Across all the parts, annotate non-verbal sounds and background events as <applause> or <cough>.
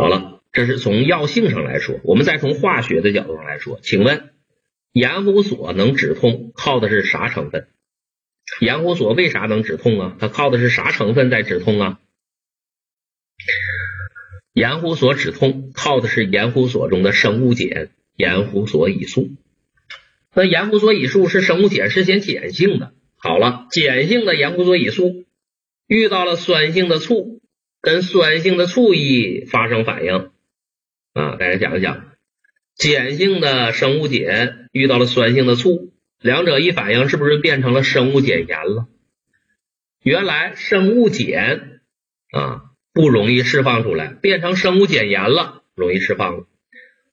好了，这是从药性上来说，我们再从化学的角度上来说，请问盐胡索能止痛，靠的是啥成分？盐胡索为啥能止痛啊？它靠的是啥成分在止痛啊？盐胡索止痛靠的是盐胡索中的生物碱盐胡索乙素。那盐胡索乙素是生物碱，是先碱性的。好了，碱性的盐胡索乙素遇到了酸性的醋。跟酸性的醋一发生反应啊，大家想一想，碱性的生物碱遇到了酸性的醋，两者一反应，是不是变成了生物碱盐了？原来生物碱啊不容易释放出来，变成生物碱盐了，容易释放了。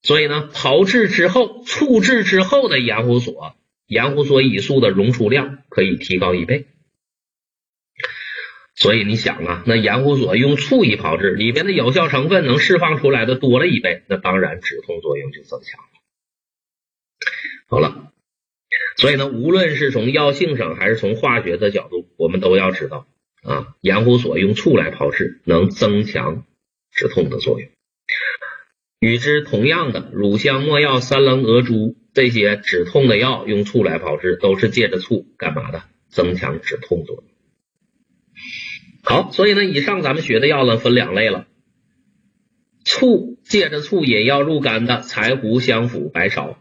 所以呢，炮制之后，醋制之后的盐胡索，盐胡索乙素的溶出量可以提高一倍。所以你想啊，那盐胡索用醋一炮制，里边的有效成分能释放出来的多了一倍，那当然止痛作用就增强了。好了，所以呢，无论是从药性上还是从化学的角度，我们都要知道啊，盐胡索用醋来炮制能增强止痛的作用。与之同样的，乳香、没药、三棱蛾珠这些止痛的药用醋来炮制，都是借着醋干嘛的？增强止痛作用。好，所以呢，以上咱们学的药呢分两类了。醋借着醋引药入肝的柴胡、香附、白芍，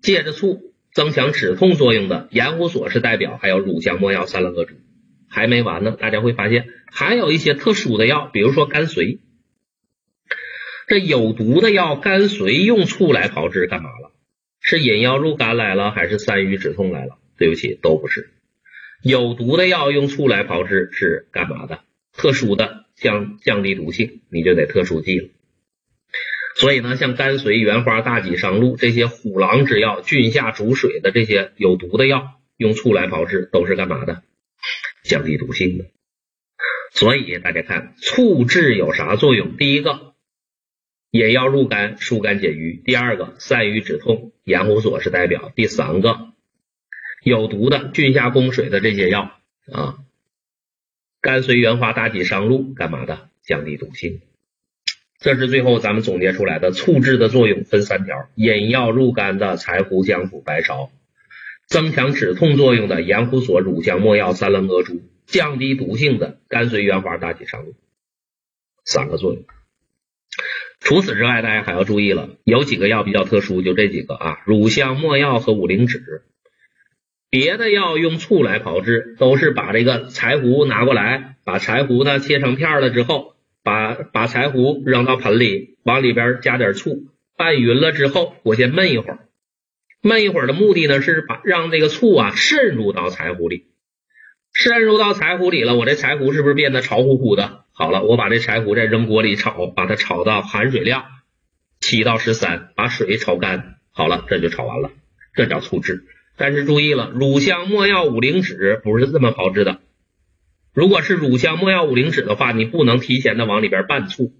借着醋增强止痛作用的盐胡索是代表，还有乳香、没药、三棱蛾珠，还没完呢。大家会发现还有一些特殊的药，比如说甘遂。这有毒的药甘髓用醋来炮制干嘛了？是引药入肝来了，还是散瘀止痛来了？对不起，都不是。有毒的药用醋来炮制是干嘛的？特殊的降降低毒性，你就得特殊记了。所以呢，像甘遂、原花、大戟、商鹿这些虎狼之药、菌下逐水的这些有毒的药，用醋来炮制都是干嘛的？降低毒性的。所以大家看，醋制有啥作用？第一个，引药入肝，疏肝解郁；第二个，散瘀止痛，盐胡索是代表；第三个，有毒的菌下攻水的这些药啊。甘遂、原花、大戟、上路干嘛的？降低毒性。这是最后咱们总结出来的醋制的作用分三条：引药入肝的柴胡、姜附、白芍；增强止痛作用的盐胡索、乳香、没药、三棱蛾珠；降低毒性的甘遂、原花、大戟、上路。三个作用。除此之外，大家还要注意了，有几个药比较特殊，就这几个啊：乳香、没药和五灵脂。别的药用醋来炮制，都是把这个柴胡拿过来，把柴胡呢切成片了之后，把把柴胡扔到盆里，往里边加点醋，拌匀了之后，我先焖一会儿。焖一会儿的目的呢，是把让这个醋啊渗入到柴胡里，渗入到柴胡里了，我这柴胡是不是变得潮乎乎的？好了，我把这柴胡再扔锅里炒，把它炒到含水量七到十三，把水炒干，好了，这就炒完了，这叫醋制。但是注意了，乳香、没药、五灵脂不是这么炮制的。如果是乳香、没药、五灵脂的话，你不能提前的往里边拌醋，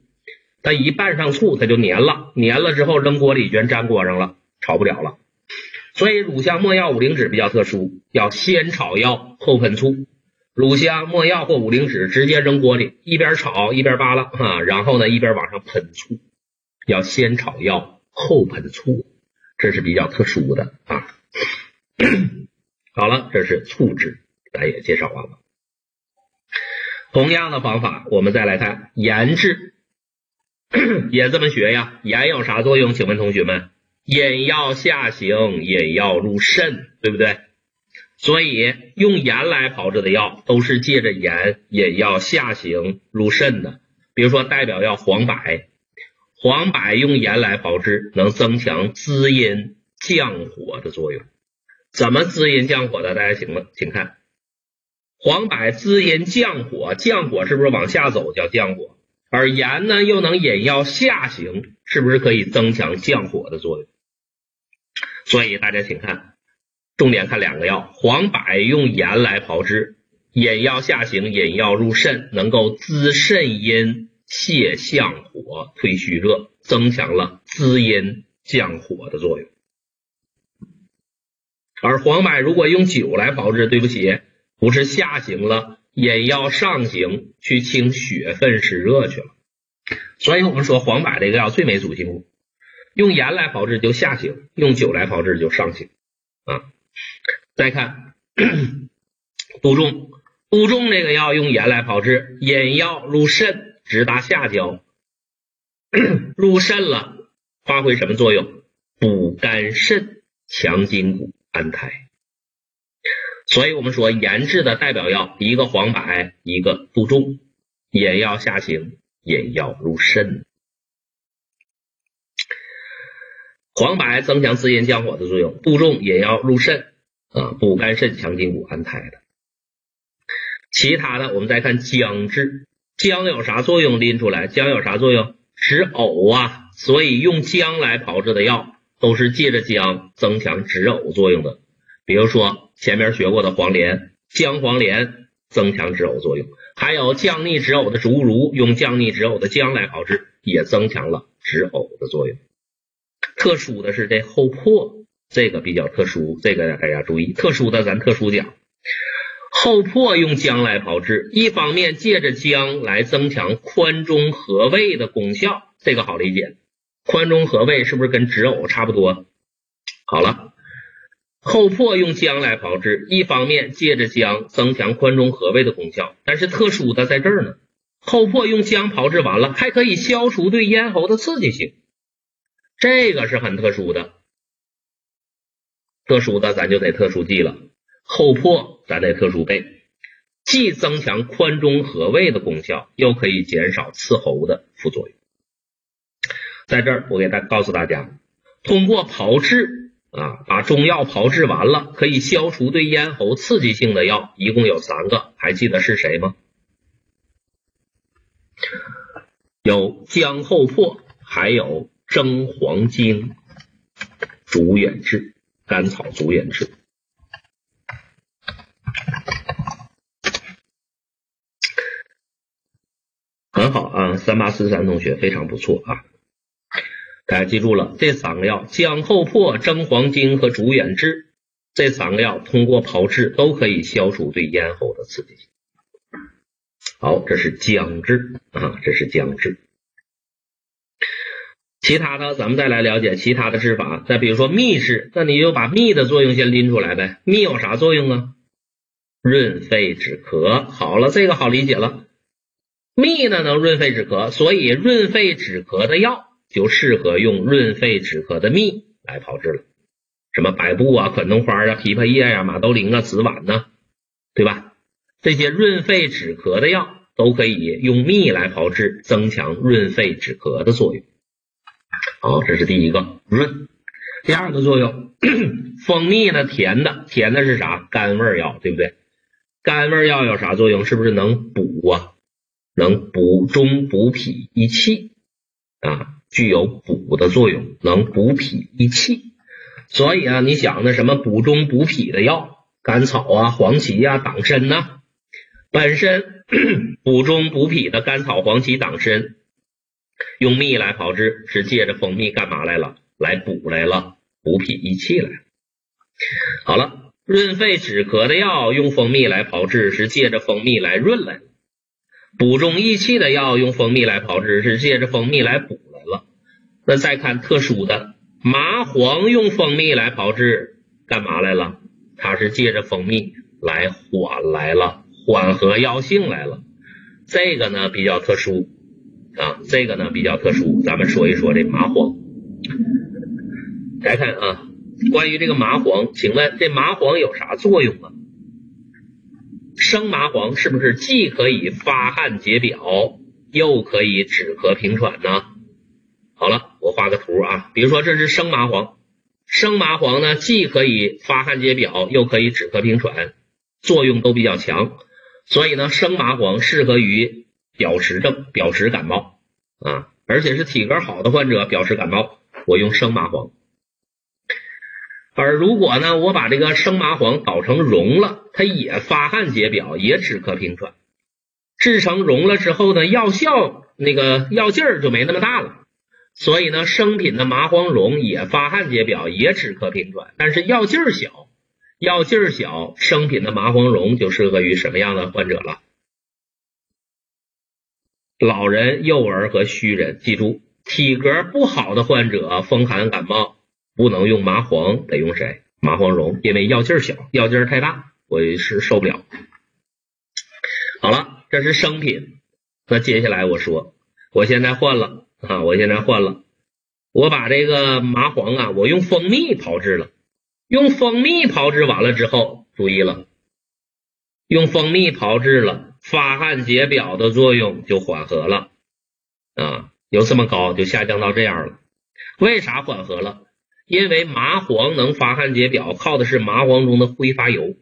它一拌上醋，它就粘了，粘了之后扔锅里全粘锅上了，炒不了了。所以乳香、没药、五灵脂比较特殊，要先炒药后喷醋。乳香、没药或五灵脂直接扔锅里，一边炒一边扒拉啊，然后呢一边往上喷醋，要先炒药后喷醋，这是比较特殊的啊。<clears throat> 好了，这是醋制，咱也介绍完了。同样的方法，我们再来看盐制，<clears throat> 也这么学呀。盐有啥作用？请问同学们，引药下行，引药入肾，对不对？所以用盐来炮制的药，都是借着盐引药下行入肾的。比如说代表药黄柏，黄柏用盐来炮制，能增强滋阴降火的作用。怎么滋阴降火的？大家请问，请看，黄柏滋阴降火，降火是不是往下走叫降火？而盐呢，又能引药下行，是不是可以增强降火的作用？所以大家请看，重点看两个药，黄柏用盐来炮制，引药下行，引药入肾，能够滋肾阴、泻降火、退虚热，增强了滋阴降火的作用。而黄柏如果用酒来炮制，对不起，不是下行了，引药上行去清血分湿热去了。所以我们说黄柏这个药最没主心骨，用盐来炮制就下行，用酒来炮制就上行啊。再看杜仲，杜仲这个药用盐来炮制，引药入肾，直达下焦，入肾了，发挥什么作用？补肝肾，强筋骨，安胎。所以我们说研制的代表药，一个黄柏，一个杜仲，引药下行，引药入肾。黄柏增强滋阴降火的作用，杜仲引药入肾啊，补肝肾，强筋骨，安胎的。其他的我们再看姜制，姜有啥作用？拎出来，姜有啥作用？止呕啊，所以用姜来炮制的药。都是借着姜增强止呕作用的，比如说前面学过的黄连，姜黄连增强止呕作用，还有降逆止呕的竹茹，用降逆止呕的姜来炮制，也增强了止呕的作用。特殊的是这后破，这个比较特殊，这个大家注意，特殊的咱特殊讲。后破用姜来炮制，一方面借着姜来增强宽中和胃的功效，这个好理解。宽中和胃是不是跟止呕差不多？好了，后破用姜来炮制，一方面借着姜增强宽中和胃的功效，但是特殊的在这儿呢。后破用姜炮制完了，还可以消除对咽喉的刺激性，这个是很特殊的。特殊的咱就得特殊记了，后破咱得特殊背，既增强宽中和胃的功效，又可以减少刺喉的副作用。在这儿，我给大告诉大家，通过炮制啊，把中药炮制完了，可以消除对咽喉刺激性的药，一共有三个，还记得是谁吗？有姜厚破，还有蒸黄精、竹远志、甘草竹远志，很好啊，三八四三同学非常不错啊。大家记住了，这三个药姜后破、蒸黄精和竹远志，这三个药通过炮制都可以消除对咽喉的刺激性。好，这是姜治啊，这是姜治。其他的，咱们再来了解其他的治法。再比如说蜜治，那你就把蜜的作用先拎出来呗。蜜有啥作用啊？润肺止咳。好了，这个好理解了。蜜呢能润肺止咳，所以润肺止咳的药。就适合用润肺止咳的蜜来炮制了，什么百部啊、可弄花啊、枇杷叶呀、马兜铃啊、紫菀呢，对吧？这些润肺止咳的药都可以用蜜来炮制，增强润肺止咳的作用。好，这是第一个润。第二个作用，<coughs> 蜂蜜呢甜的，甜的是啥？甘味药，对不对？甘味药有啥作用？是不是能补啊？能补中补脾益气啊？具有补的作用，能补脾益气，所以啊，你想那什么补中补脾的药，甘草啊、黄芪呀、党参呐，本身 <clears throat> 补中补脾的甘草、黄芪、党参，用蜜来炮制，是借着蜂蜜干嘛来了？来补来了，补脾益气来。好了，润肺止咳的药用蜂蜜来炮制，是借着蜂蜜来润来；补中益气的药用蜂蜜来炮制，是借着蜂蜜来补。那再看特殊的麻黄，用蜂蜜来炮制，干嘛来了？它是借着蜂蜜来缓来了，缓和药性来了。这个呢比较特殊啊，这个呢比较特殊。咱们说一说这麻黄。来看啊，关于这个麻黄，请问这麻黄有啥作用啊？生麻黄是不是既可以发汗解表，又可以止咳平喘呢？好了，我画个图啊，比如说这是生麻黄，生麻黄呢既可以发汗解表，又可以止咳平喘，作用都比较强，所以呢生麻黄适合于表实症、表实感冒啊，而且是体格好的患者表实感冒，我用生麻黄。而如果呢我把这个生麻黄捣成蓉了，它也发汗解表，也止咳平喘，制成蓉了之后呢，药效那个药劲儿就没那么大了。所以呢，生品的麻黄蓉也发汗解表，也止咳平喘，但是药劲儿小，药劲儿小，生品的麻黄蓉就适合于什么样的患者了？老人、幼儿和虚人。记住，体格不好的患者，风寒感冒不能用麻黄，得用谁？麻黄茸，因为药劲儿小，药劲儿太大，我是受不了。好了，这是生品。那接下来我说，我现在换了啊，我现在换了，我把这个麻黄啊，我用蜂蜜炮制了。用蜂蜜炮制完了之后，注意了，用蜂蜜炮制了，发汗解表的作用就缓和了啊，由这么高就下降到这样了。为啥缓和了？因为麻黄能发汗解表，靠的是麻黄中的挥发油。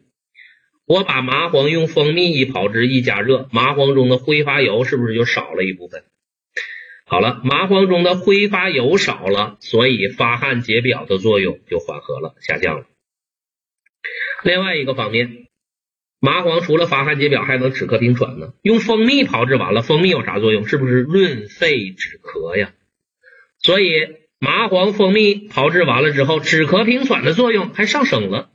我把麻黄用蜂蜜一炮制一加热，麻黄中的挥发油是不是就少了一部分？好了，麻黄中的挥发油少了，所以发汗解表的作用就缓和了，下降了。另外一个方面，麻黄除了发汗解表，还能止咳平喘呢。用蜂蜜炮制完了，蜂蜜有啥作用？是不是润肺止咳呀？所以。麻黄、蜂蜜炮制完了之后，止咳平喘的作用还上升了。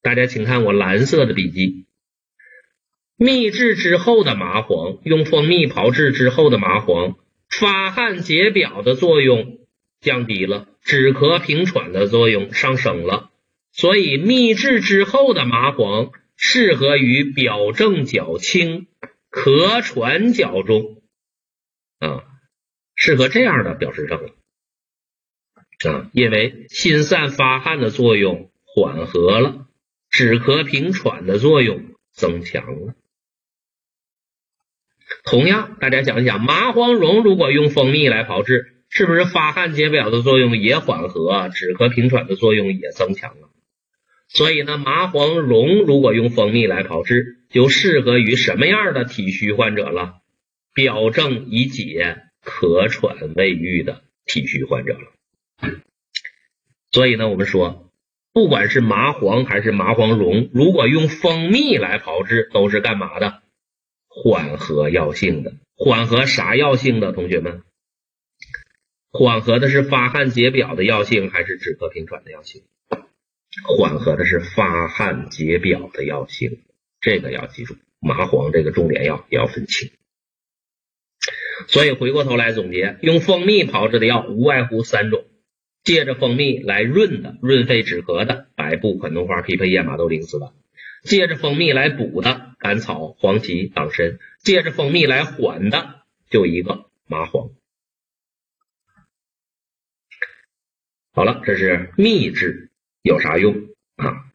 大家请看我蓝色的笔记，秘制之后的麻黄，用蜂蜜炮制之后的麻黄，发汗解表的作用降低了，止咳平喘的作用上升了。所以秘制之后的麻黄适合于表症较轻、咳喘较重啊，适合这样的表实症。啊，因为心散发汗的作用缓和了，止咳平喘的作用增强了。同样，大家想一想，麻黄茸如果用蜂蜜来炮制，是不是发汗解表的作用也缓和，止咳平喘的作用也增强了？所以呢，麻黄茸如果用蜂蜜来炮制，就适合于什么样的体虚患者了？表症已解、咳喘未愈的体虚患者了。所以呢，我们说，不管是麻黄还是麻黄茸，如果用蜂蜜来炮制，都是干嘛的？缓和药性的，缓和啥药性的？同学们，缓和的是发汗解表的药性，还是止咳平喘的药性？缓和的是发汗解表的药性，这个要记住。麻黄这个重点药也要分清。所以回过头来总结，用蜂蜜炮制的药无外乎三种。借着蜂蜜来润的，润肺止咳的，白布、款冬花、枇杷叶、马兜铃、丝柏；借着蜂蜜来补的，甘草、黄芪、党参；借着蜂蜜来缓的，就一个麻黄。好了，这是秘制有啥用啊？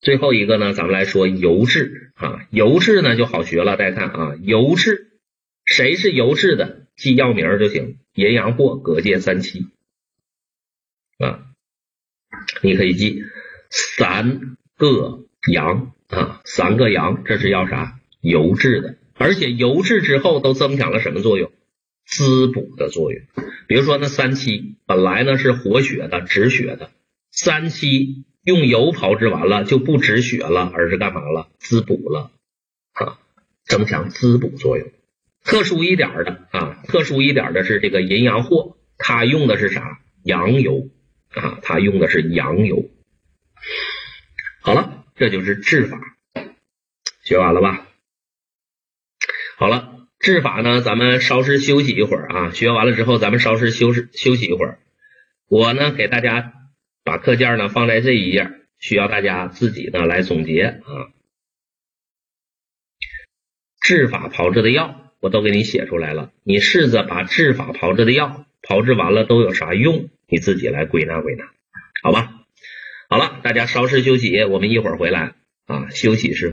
最后一个呢，咱们来说油制啊，油制呢就好学了。大家看啊，油制谁是油制的？记药名就行：淫阳藿、葛芥、三七。啊，你可以记三个阳啊，三个阳，这是要啥？油制的，而且油制之后都增强了什么作用？滋补的作用。比如说那三七本来呢是活血的、止血的，三七用油炮制完了就不止血了，而是干嘛了？滋补了啊，增强滋补作用。特殊一点的啊，特殊一点的是这个淫羊藿，它用的是啥？羊油。啊，它用的是羊油。好了，这就是治法，学完了吧？好了，治法呢，咱们稍事休息一会儿啊。学完了之后，咱们稍事休息休息一会儿。我呢，给大家把课件呢放在这一页，需要大家自己呢来总结啊。治法炮制的药，我都给你写出来了。你试着把治法炮制的药炮制完了都有啥用？你自己来归纳归纳，好吧？好了，大家稍事休息，我们一会儿回来啊。休息是。